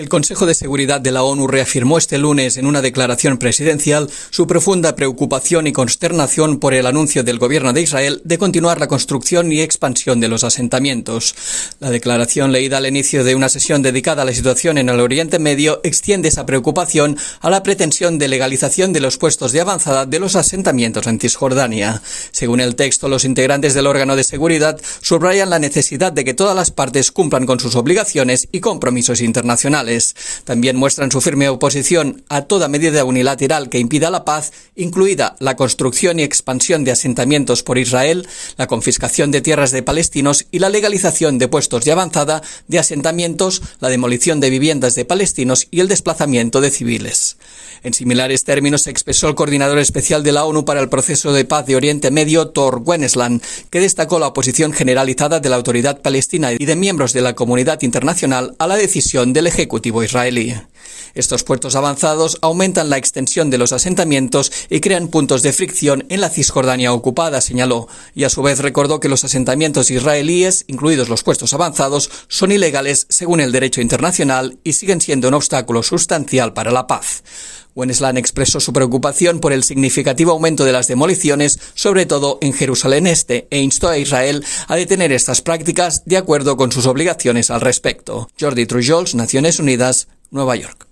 El Consejo de Seguridad de la ONU reafirmó este lunes en una declaración presidencial su profunda preocupación y consternación por el anuncio del gobierno de Israel de continuar la construcción y expansión de los asentamientos. La declaración leída al inicio de una sesión dedicada a la situación en el Oriente Medio extiende esa preocupación a la pretensión de legalización de los puestos de avanzada de los asentamientos en Cisjordania. Según el texto, los integrantes del órgano de seguridad subrayan la necesidad de que todas las partes cumplan con sus obligaciones y compromisos internacionales. También muestran su firme oposición a toda medida unilateral que impida la paz, incluida la construcción y expansión de asentamientos por Israel, la confiscación de tierras de palestinos y la legalización de puestos de avanzada de asentamientos, la demolición de viviendas de palestinos y el desplazamiento de civiles. En similares términos expresó el coordinador especial de la ONU para el proceso de paz de Oriente Medio, Thor Wennesland, que destacó la oposición generalizada de la autoridad palestina y de miembros de la comunidad internacional a la decisión del Ejecutivo Estos puertos avanzados aumentan la extensión de los asentamientos y crean puntos de fricción en la Cisjordania ocupada, señaló, y a su vez recordó que los asentamientos israelíes, incluidos los puestos avanzados, son ilegales según el derecho internacional y siguen siendo un obstáculo sustancial para la paz. Wennesland expresó su preocupación por el significativo aumento de las demoliciones, sobre todo en Jerusalén Este, e instó a Israel a detener estas prácticas de acuerdo con sus obligaciones al respecto. Jordi Trujols, Naciones Unidas, Nueva York.